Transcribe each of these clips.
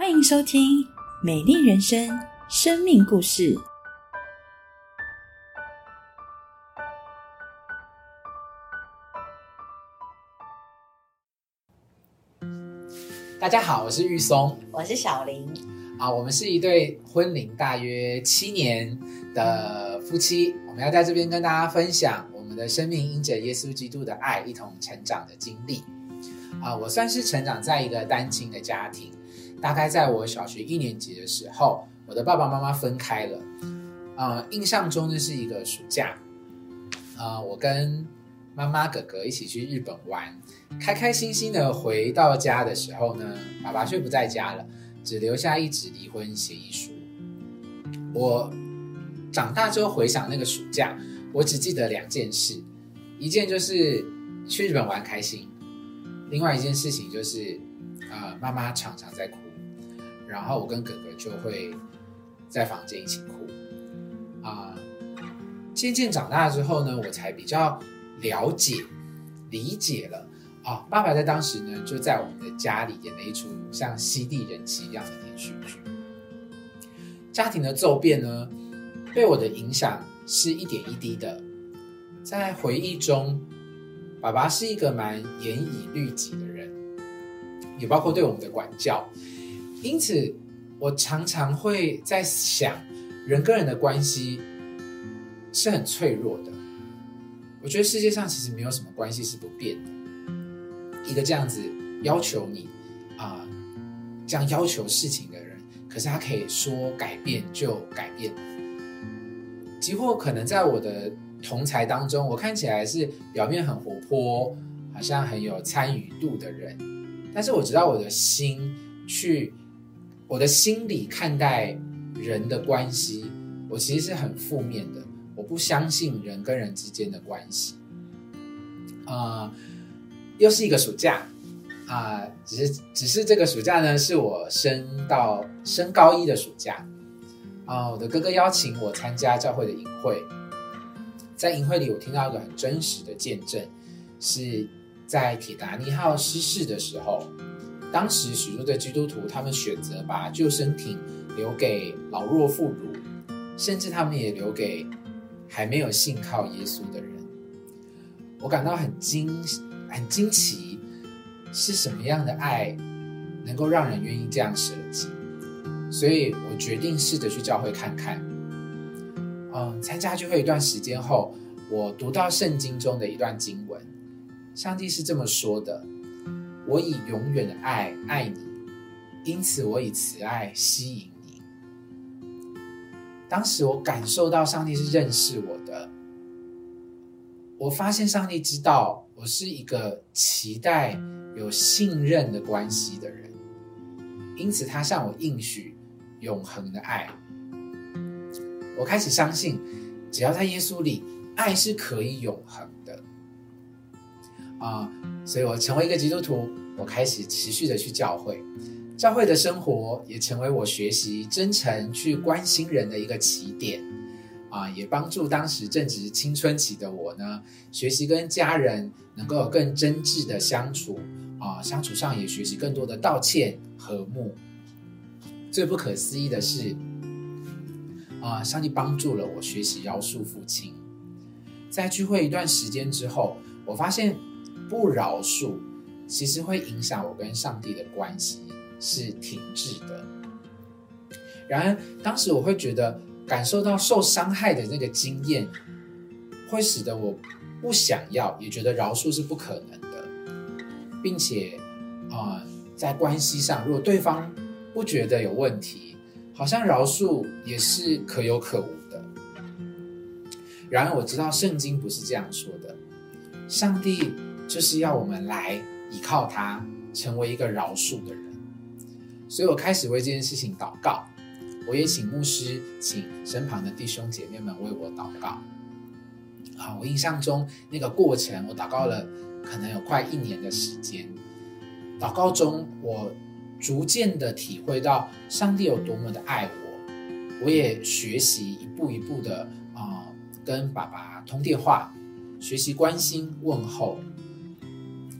欢迎收听《美丽人生》生命故事。大家好，我是玉松我是小林，啊，我们是一对婚龄大约七年的夫妻，我们要在这边跟大家分享我们的生命因着耶稣基督的爱一同成长的经历。啊，我算是成长在一个单亲的家庭，大概在我小学一年级的时候，我的爸爸妈妈分开了。呃，印象中呢是一个暑假，呃，我跟妈妈、哥哥一起去日本玩，开开心心的回到家的时候呢，爸爸却不在家了，只留下一纸离婚协议书。我长大之后回想那个暑假，我只记得两件事，一件就是去日本玩开心，另外一件事情就是，呃，妈妈常常在哭，然后我跟哥哥就会在房间一起哭。啊、渐渐长大之后呢，我才比较了解、理解了啊、爸爸在当时呢，就在我们的家里演了一出像西地人妻一样的连续剧。家庭的骤变呢，对我的影响是一点一滴的。在回忆中，爸爸是一个蛮严以律己的人，也包括对我们的管教。因此，我常常会在想，人跟人的关系是很脆弱的。我觉得世界上其实没有什么关系是不变的。一个这样子要求你啊、这样要求事情的人，可是他可以说改变就改变。几乎可能在我的同才当中，我看起来是表面很活泼，好像很有参与度的人，但是我知道我的心去，我的心里看待人的关系，我其实是很负面的。我不相信人跟人之间的关系。啊、又是一个暑假啊、只是只是这个暑假呢，是我升到升高一的暑假啊、我的哥哥邀请我参加教会的营会，在营会里，我听到一个很真实的见证，是在铁达尼号失事的时候，当时许多的基督徒他们选择把救生艇留给老弱妇孺，甚至他们也留给还没有信靠耶稣的人。我感到很惊很惊奇，是什么样的爱能够让人愿意这样舍己？所以我决定试着去教会看看。嗯，参加聚会一段时间后，我读到圣经中的一段经文，上帝是这么说的：“我以永远的爱爱你，因此我以慈爱吸引你。”当时我感受到上帝是认识我的，我发现上帝知道我是一个期待有信任的关系的人，因此他向我应许永恒的爱。我开始相信，只要在耶稣里，爱是可以永恒的。啊、所以我成为一个基督徒，我开始持续的去教会，教会的生活也成为我学习真诚去关心人的一个起点。啊，也帮助当时正值青春期的我呢，学习跟家人能够有更真挚的相处啊，相处上也学习更多的道歉和睦。最不可思议的是，啊，上帝帮助了我学习饶恕父亲。在聚会一段时间之后，我发现不饶恕其实会影响我跟上帝的关系是停滞的。然而，当时我会觉得感受到受伤害的那个经验，会使得我不想要，也觉得饶恕是不可能的，并且啊、在关系上，如果对方不觉得有问题，好像饶恕也是可有可无的。然而，我知道圣经不是这样说的，上帝就是要我们来依靠他，成为一个饶恕的人。所以我开始为这件事情祷告。我也请牧师，请身旁的弟兄姐妹们为我祷告。好，我印象中那个过程，我祷告了可能有快一年的时间。祷告中，我逐渐的体会到上帝有多么的爱我，我也学习一步一步的啊、跟爸爸通电话，学习关心问候。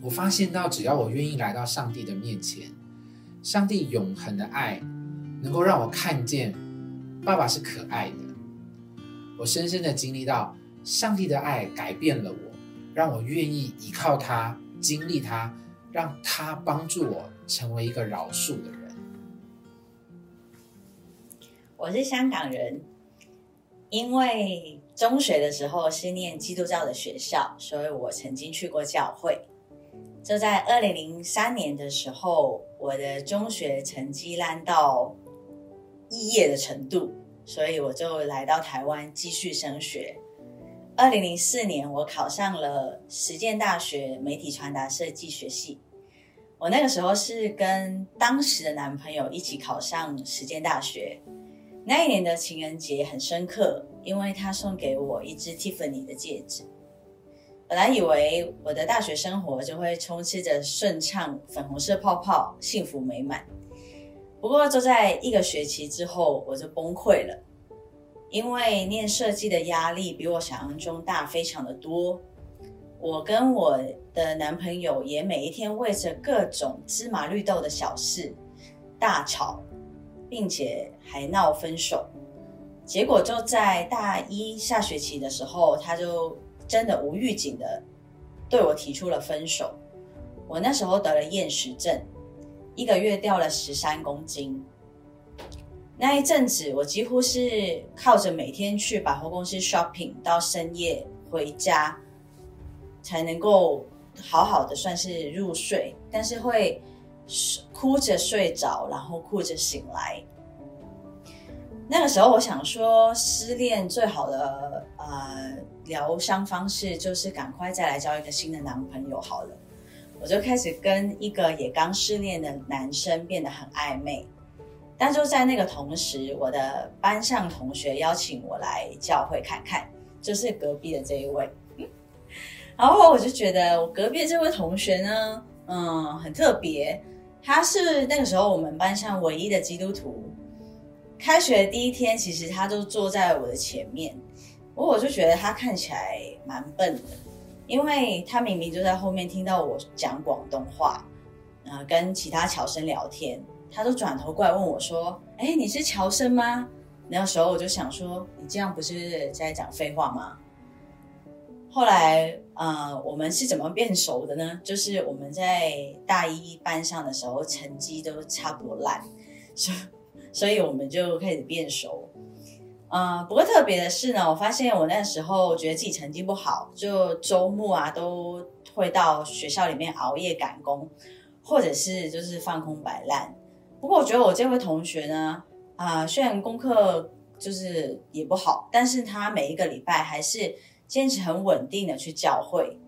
我发现到，只要我愿意来到上帝的面前，上帝永恒的爱能够让我看见爸爸是可爱的。我深深的经历到上帝的爱改变了我，让我愿意依靠他，经历他，让他帮助我成为一个饶恕的人。我是香港人，因为中学的时候是念基督教的学校，所以我曾经去过教会。就在二零零三年的时候，我的中学成绩烂到肄业的程度，所以我就来到台湾继续升学。二零零四年，我考上了实践大学媒体传达设计学系。我那个时候是跟当时的男朋友一起考上实践大学。那一年的情人节很深刻，因为他送给我一只 Tiffany 的戒指。本来以为我的大学生活就会充斥着顺畅、粉红色泡泡、幸福美满。不过就在一个学期之后，我就崩溃了，因为念设计的压力比我想象中大非常的多。我跟我的男朋友也每一天为着各种芝麻绿豆的小事大吵，并且还闹分手。结果就在大一下学期的时候，他就。真的无预警的对我提出了分手。我那时候得了厌食症，一个月掉了十三公斤。那一阵子，我几乎是靠着每天去百货公司 shopping 到深夜回家，才能够好好的算是入睡，但是会哭着睡着，然后哭着醒来。那个时候，我想说，失恋最好的呃疗伤方式就是赶快再来交一个新的男朋友好了。我就开始跟一个也刚失恋的男生变得很暧昧，但就在那个同时，我的班上同学邀请我来教会看看，就是隔壁的这一位。然后我就觉得我隔壁这位同学呢，嗯，很特别，他是那个时候我们班上唯一的基督徒。开学第一天，其实他都坐在我的前面，我我就觉得他看起来蛮笨的，因为他明明就在后面听到我讲广东话，呃，跟其他侨生聊天，他都转头过来问我说：“哎，你是侨生吗？”那时候我就想说：“你这样不是在讲废话吗？”后来，呃，我们是怎么变熟的呢？就是我们在大一班上的时候，成绩都差不多烂，所。所以我们就开始变熟，嗯，不过特别的是呢，我发现我那时候觉得自己成绩不好，就周末啊都会到学校里面熬夜赶工，或者是就是放空摆烂。不过我觉得我这位同学呢，啊，虽然功课就是也不好，但是他每一个礼拜还是坚持很稳定的去教会。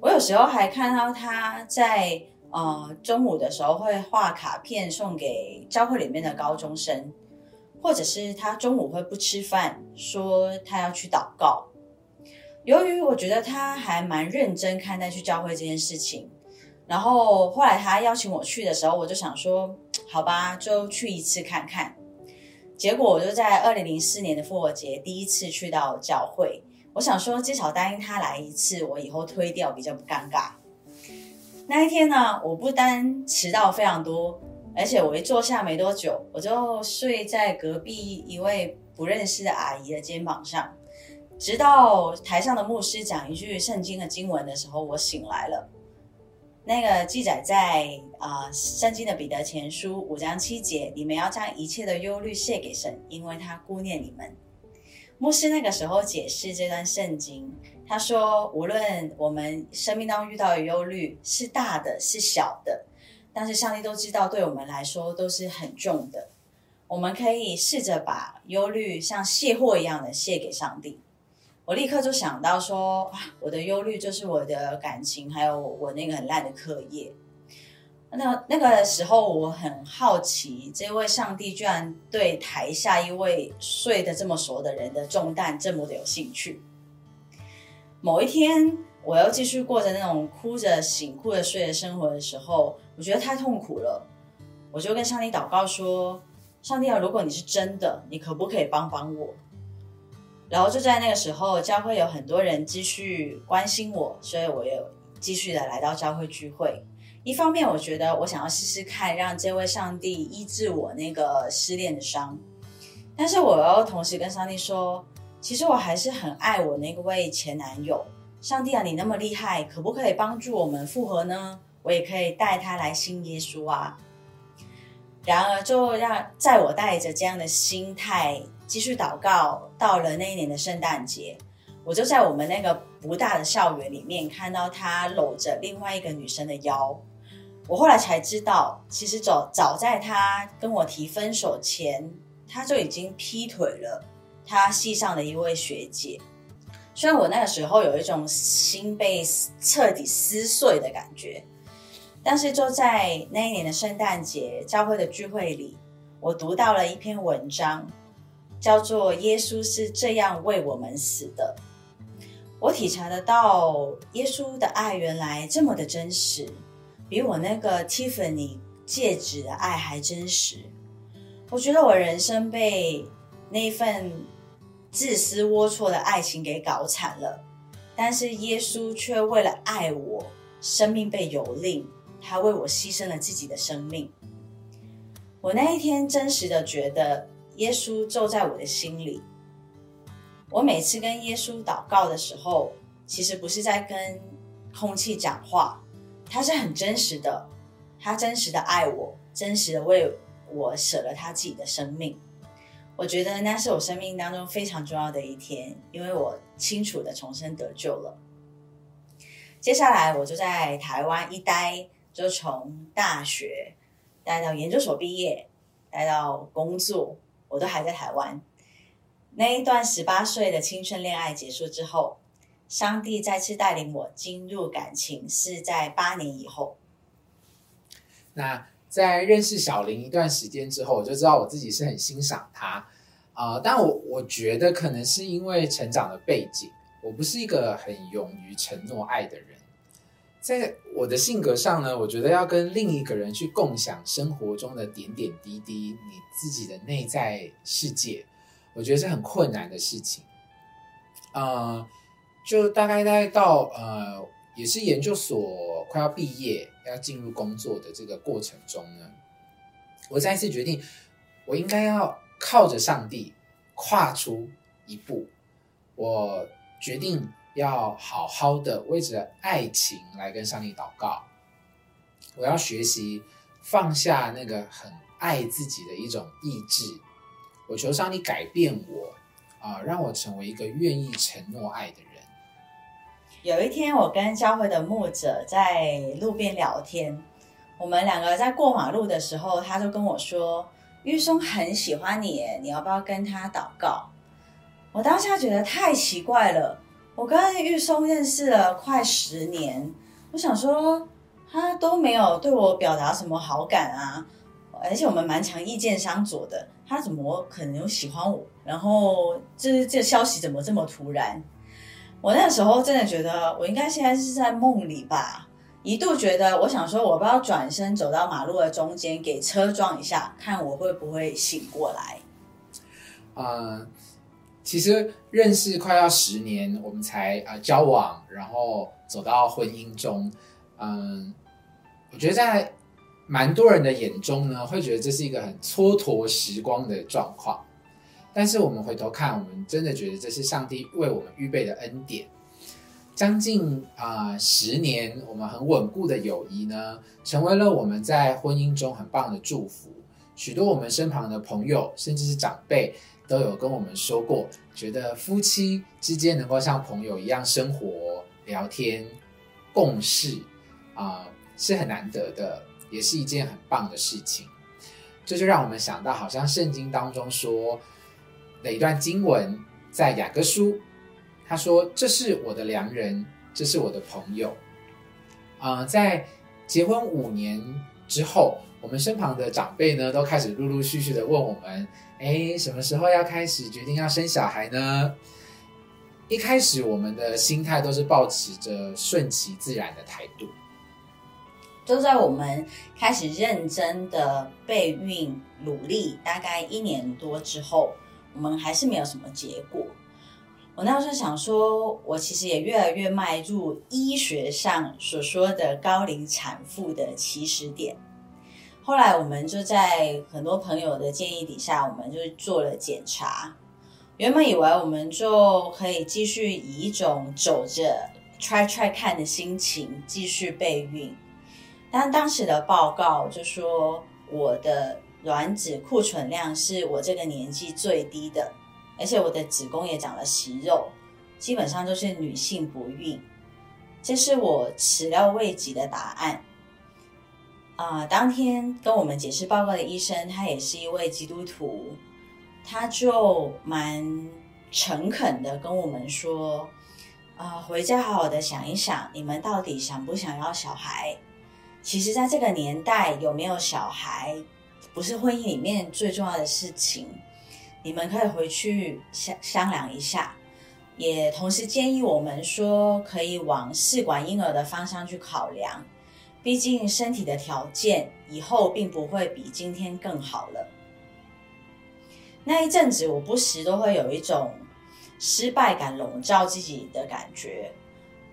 我有时候还看到他在。呃，中午的时候会画卡片送给教会里面的高中生，或者是他中午会不吃饭，说他要去祷告。由于我觉得他还蛮认真看待去教会这件事情，然后后来他邀请我去的时候，我就想说，好吧，就去一次看看。结果我就在二零零四年的复活节第一次去到教会，我想说至少答应他来一次，我以后推掉比较不尴尬。那一天呢，我不单迟到非常多，而且我一坐下没多久，我就睡在隔壁一位不认识的阿姨的肩膀上，直到台上的牧师讲一句圣经的经文的时候，我醒来了。那个记载在啊圣经的彼得前书五章七节，你们要将一切的忧虑卸给神，因为他顾念你们。牧师那个时候解释这段圣经。他说：“无论我们生命当中遇到的忧虑是大的，是小的，但是上帝都知道，对我们来说都是很重的。我们可以试着把忧虑像卸货一样的卸给上帝。”我立刻就想到说：“，我的忧虑就是我的感情，还有我那个很烂的课业。”那那个时候，我很好奇，这位上帝居然对台下一位睡得这么熟的人的重担这么的有兴趣。某一天，我又继续过着那种哭着醒、哭着睡的生活的时候，我觉得太痛苦了。我就跟上帝祷告说：“上帝啊，如果你是真的，你可不可以帮帮我？”然后就在那个时候，教会有很多人继续关心我，所以我又继续的来到教会聚会，一方面，我觉得我想要试试看，让这位上帝医治我那个失恋的伤。但是我又同时跟上帝说，其实我还是很爱我那位前男友。上帝啊，你那么厉害，可不可以帮助我们复合呢？我也可以带他来信耶稣啊。然而，就让在我带着这样的心态继续祷告，到了那一年的圣诞节，我就在我们那个不大的校园里面看到他搂着另外一个女生的腰。我后来才知道，其实早早在他跟我提分手前，他就已经劈腿了他系上的一位学姐。虽然我那个时候有一种心被彻底撕碎的感觉，但是就在那一年的圣诞节教会的聚会里，我读到了一篇文章，叫做《耶稣是这样为我们死的》。我体察得到，耶稣的爱原来这么的真实。比我那个 Tiffany 戒指的爱还真实。我觉得我人生被那份自私龌龊的爱情给搞惨了，但是耶稣却为了爱我，生命被蹂躏，他为我牺牲了自己的生命。我那一天真实的觉得，耶稣就在我的心里。我每次跟耶稣祷告的时候，其实不是在跟空气讲话。他是很真实的，他真实的爱我，真实的为我舍了他自己的生命。我觉得那是我生命当中非常重要的一天，因为我清楚的重生得救了。接下来我就在台湾一待，就从大学待到研究所毕业，待到工作，我都还在台湾。那一段十八岁的青春恋爱结束之后。上帝再次带领我进入感情，是在八年以后。那在认识小林一段时间之后，我就知道我自己是很欣赏他啊。但我我觉得可能是因为成长的背景，我不是一个很勇于承诺爱的人。在我的性格上呢，我觉得要跟另一个人去共享生活中的点点滴滴，你自己的内在世界，我觉得是很困难的事情。呃。就大概在到呃，也是研究所快要毕业，要进入工作的这个过程中呢，我再次决定，我应该要靠着上帝跨出一步。我决定要好好的为着爱情来跟上帝祷告。我要学习放下那个很爱自己的一种意志。我求上帝改变我啊，让我成为一个愿意承诺爱的人。有一天，我跟教会的牧者在路边聊天，我们两个在过马路的时候，他就跟我说：“玉松很喜欢你，你要不要跟他祷告？”我当下觉得太奇怪了，我跟玉松认识了快十年，我想说他都没有对我表达什么好感啊，而且我们蛮强意见相左的，他怎么可能有喜欢我？然后这这消息怎么这么突然？我那时候真的觉得，我应该现在是在梦里吧？一度觉得，我想说，我不要转身走到马路的中间，给车撞一下，看我会不会醒过来。呃，其实认识快要十年，我们才呃交往，然后走到婚姻中。嗯，我觉得在蛮多人的眼中呢，会觉得这是一个很蹉跎时光的状况。但是我们回头看，我们真的觉得这是上帝为我们预备的恩典。将近啊十年，我们很稳固的友谊呢，成为了我们在婚姻中很棒的祝福。许多我们身旁的朋友，甚至是长辈，都有跟我们说过，觉得夫妻之间能够像朋友一样生活、聊天、共事啊，是很难得的，也是一件很棒的事情。这就让我们想到，好像圣经当中说。的一段经文，在雅各书，他说：“这是我的良人，这是我的朋友。”啊，在结婚五年之后，我们身旁的长辈呢，都开始陆陆续续的问我们：“哎，什么时候要开始决定要生小孩呢？”一开始，我们的心态都是保持着顺其自然的态度。就在我们开始认真的备孕努力，大概一年多之后。我们还是没有什么结果。我那时候想说，我其实也越来越迈入医学上所说的高龄产妇的起始点。后来我们就在很多朋友的建议底下，我们就做了检查。原本以为我们就可以继续以一种走着 try try 看的心情继续备孕，但当时的报告就说我的卵子库存量是我这个年纪最低的，而且我的子宫也长了息肉，基本上都是女性不孕，这是我始料未及的答案。啊，当天跟我们解释报告的医生，他也是一位基督徒，他就蛮诚恳的跟我们说，啊，回家好好的想一想，你们到底想不想要小孩？其实，在这个年代，有没有小孩，不是婚姻里面最重要的事情，你们可以回去商商量一下，也同时建议我们说，可以往试管婴儿的方向去考量。毕竟身体的条件以后并不会比今天更好了。那一阵子，我不时都会有一种失败感笼罩自己的感觉。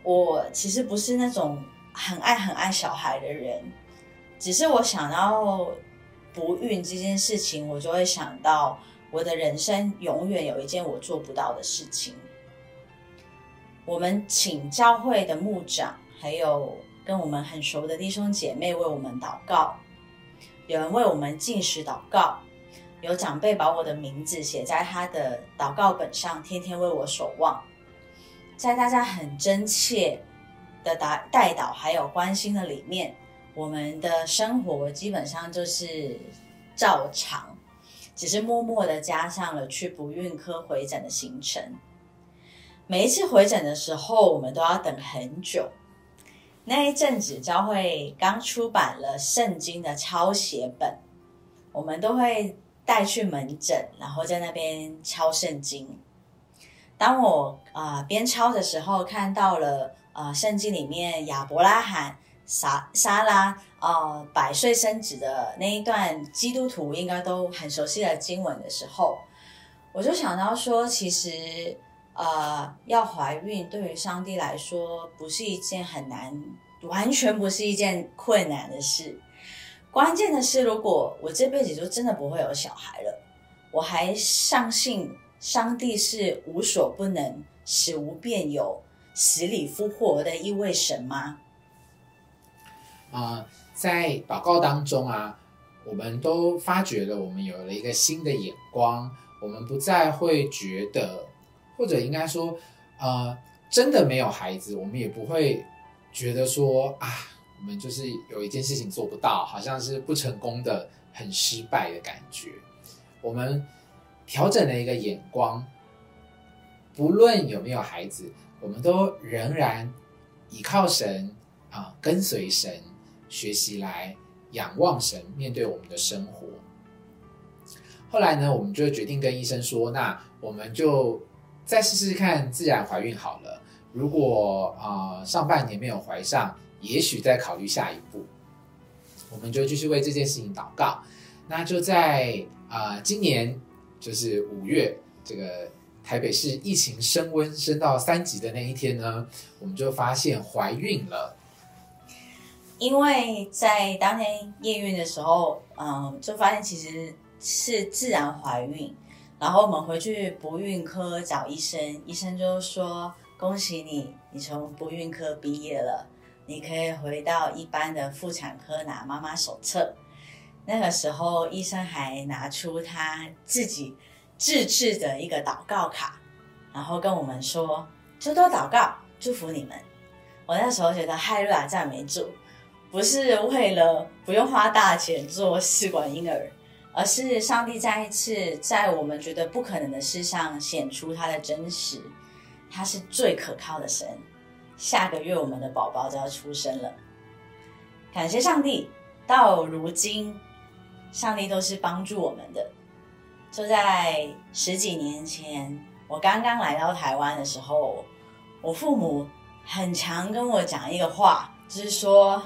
我其实不是那种很爱很爱小孩的人，只是我想到不孕这件事情，我就会想到我的人生永远有一件我做不到的事情。我们请教会的牧长还有。跟我们很熟的弟兄姐妹为我们祷告，有人为我们进食祷告，有长辈把我的名字写在他的祷告本上，天天为我守望。在大家很真切的答带祷还有关心的里面，我们的生活基本上就是照常，只是默默的加上了去不孕科回诊的行程。每一次回诊的时候，我们都要等很久。那一阵子，教会刚出版了圣经的抄写本，我们都会带去门诊，然后在那边抄圣经。当我啊边抄的时候，看到了啊圣经里面亚伯拉罕、撒撒拉啊百岁生子的那一段，基督徒应该都很熟悉的经文的时候，我就想到说，其实。呃，要怀孕对于上帝来说不是一件很难，完全不是一件困难的事。关键的是，如果我这辈子就真的不会有小孩了，我还相信上帝是无所不能、使无变有、死里复活的一位神吗？啊，在祷告当中啊，我们都发觉了，我们有了一个新的眼光，我们不再会觉得。或者应该说，呃，真的没有孩子，我们也不会觉得说啊，我们就是有一件事情做不到，好像是不成功的、很失败的感觉。我们调整了一个眼光，不论有没有孩子，我们都仍然依靠神啊，跟随神，学习来仰望神，面对我们的生活。后来呢，我们就决定跟医生说，那我们就。再试试看自然怀孕好了。如果啊上半年没有怀上，也许再考虑下一步。我们就继续为这件事情祷告。那就在啊今年就是五月，这个台北市疫情升温升到三级的那一天呢，我们就发现怀孕了。因为在当天验孕的时候，嗯，就发现其实是自然怀孕。然后我们回去不孕科找医生，医生就说：“恭喜你，你从不孕科毕业了，你可以回到一般的妇产科拿妈妈手册。”那个时候，医生还拿出他自己自制的一个祷告卡，然后跟我们说：“多多祷告，祝福你们。”我那时候觉得，嗨瑞亚赞美主，不是为了不用花大钱做试管婴儿。而是上帝再一次在我们觉得不可能的事上显出他的真实，他是最可靠的神。下个月我们的宝宝就要出生了，感谢上帝，到如今上帝都是帮助我们的。就在十几年前，我刚刚来到台湾的时候，我父母很常跟我讲一个话，就是说。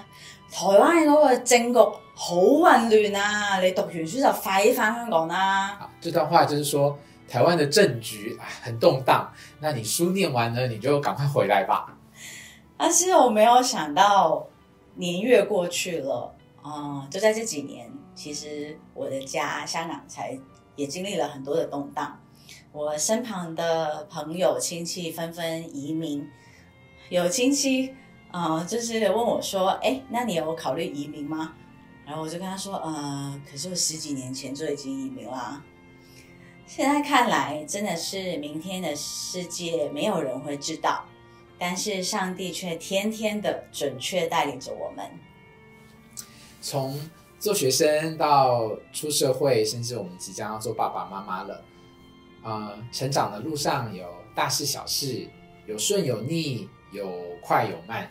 台湾嗰个政局好混乱啊！你读完书就快翻香港啦。这段话就是说，台湾的政局很动荡，那你书念完了，你就赶快回来吧。但是我没有想到年月过去了，嗯，就在这几年，其实我的家香港才也经历了很多的动荡。我身旁的朋友亲戚纷纷移民，有亲戚啊，就是问我说：“哎，那你有考虑移民吗？”然后我就跟他说：“呃，可是我十几年前就已经移民了。现在看来，真的是明天的世界没有人会知道，但是上帝却天天的准确带领着我们。从做学生到出社会，甚至我们即将要做爸爸妈妈了。”呃，成长的路上有大事小事，有顺有逆，有快有慢。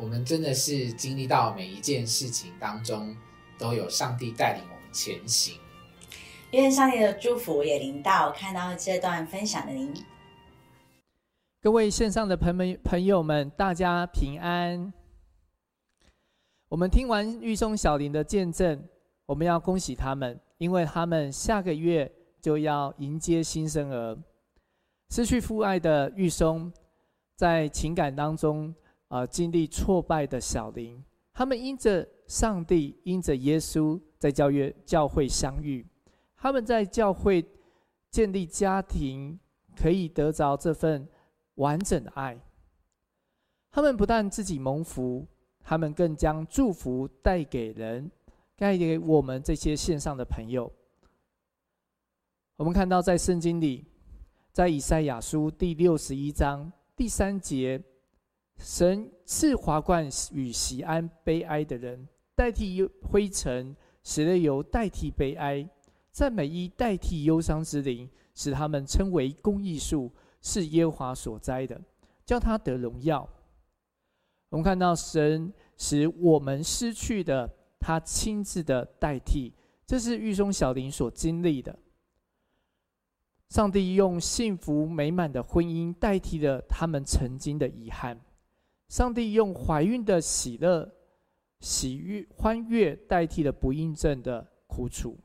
我们真的是经历到每一件事情当中，都有上帝带领我们前行。愿上帝的祝福也临到看到这段分享的您。各位线上的朋们朋友们，大家平安。我们听完玉松小林的见证，我们要恭喜他们，因为他们下个月。就要迎接新生儿，失去父爱的玉松，在情感当中啊经历挫败的小林，他们因着上帝，因着耶稣，在教约教会相遇，他们在教会建立家庭，可以得着这份完整的爱。他们不但自己蒙福，他们更将祝福带给人，带给我们这些线上的朋友。我们看到，在圣经里，在以赛亚书第六十一章第三节，神赐华冠与喜安悲哀的人，代替灰尘，使了油代替悲哀，赞美衣代替忧伤之灵，使他们称为公义树，是耶华所栽的，叫他得荣耀。我们看到神使我们失去的，他亲自的代替，这是狱中小林所经历的。上帝用幸福美满的婚姻代替了他们曾经的遗憾，上帝用怀孕的喜乐、喜悦、欢悦代替了不孕症的苦楚。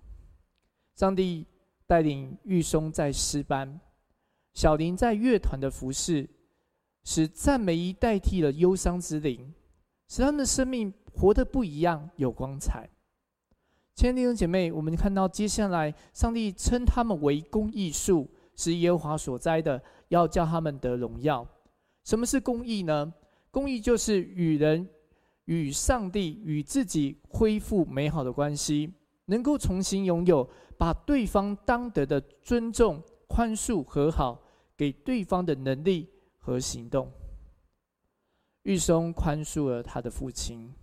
上帝带领玉松在诗班，小林在乐团的服饰，使赞美衣代替了忧伤之灵，使他们的生命活得不一样，有光彩。亲爱的弟兄姐妹，我们看到接下来，上帝称他们为公义树，是耶和华所栽的，要叫他们得荣耀。什么是公义呢？公义就是与人、与上帝、与自己恢复美好的关系，能够重新拥有，把对方当得的尊重、宽恕、和好给对方的能力和行动。玉松宽恕了他的父亲，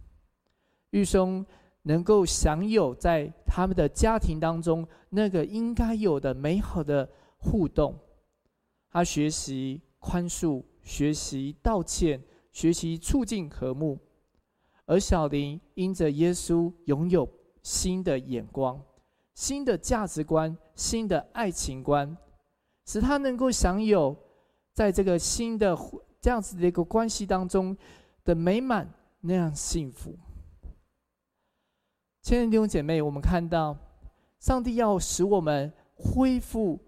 玉松。能够享有在他们的家庭当中那个应该有的美好的互动，他学习宽恕，学习道歉，学习促进和睦，而小林因着耶稣拥有新的眼光、新的价值观、新的爱情观，使他能够享有在这个新的这样子的一个关系当中的美满那样幸福。亲爱的弟兄姐妹，我们看到，上帝要使我们恢复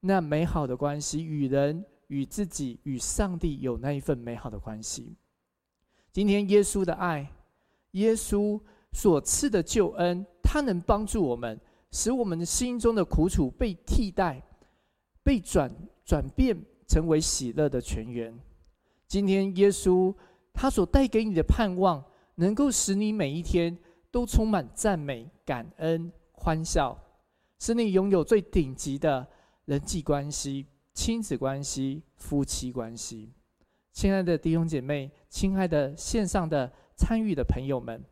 那美好的关系，与人、与自己、与上帝有那一份美好的关系。今天，耶稣的爱，耶稣所赐的救恩，他能帮助我们，使我们心中的苦楚被替代，被转转变成为喜乐的泉源。今天，耶稣他所带给你的盼望，能够使你每一天。都充满赞美、感恩、欢笑，使你拥有最顶级的人际关系、亲子关系、夫妻关系。亲爱的弟兄姐妹，亲爱的线上的参与的朋友们，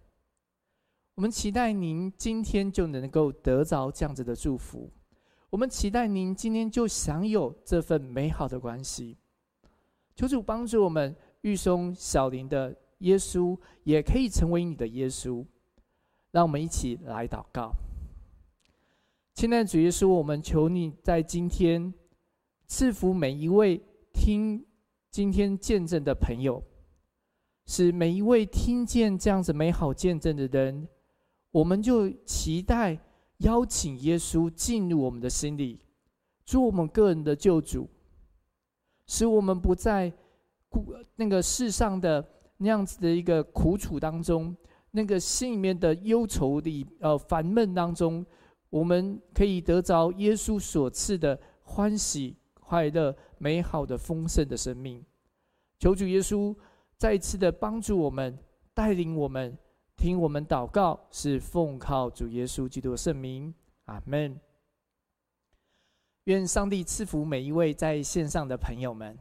我们期待您今天就能够得着这样子的祝福。我们期待您今天就享有这份美好的关系。求主帮助我们，玉松小林的耶稣也可以成为你的耶稣。让我们一起来祷告，亲爱的主耶稣，我们求你在今天赐福每一位听今天见证的朋友，使每一位听见这样子美好见证的人，我们就期待邀请耶稣进入我们的心里，做我们个人的救主，使我们不在苦那个世上的那样子的一个苦楚当中，那个心里面的忧愁里呃烦闷当中，我们可以得着耶稣所赐的欢喜、快乐、美好的丰盛的生命。求主耶稣再次的帮助我们，带领我们，听我们祷告，是奉靠主耶稣基督的圣名，阿门。愿上帝赐福每一位在线上的朋友们。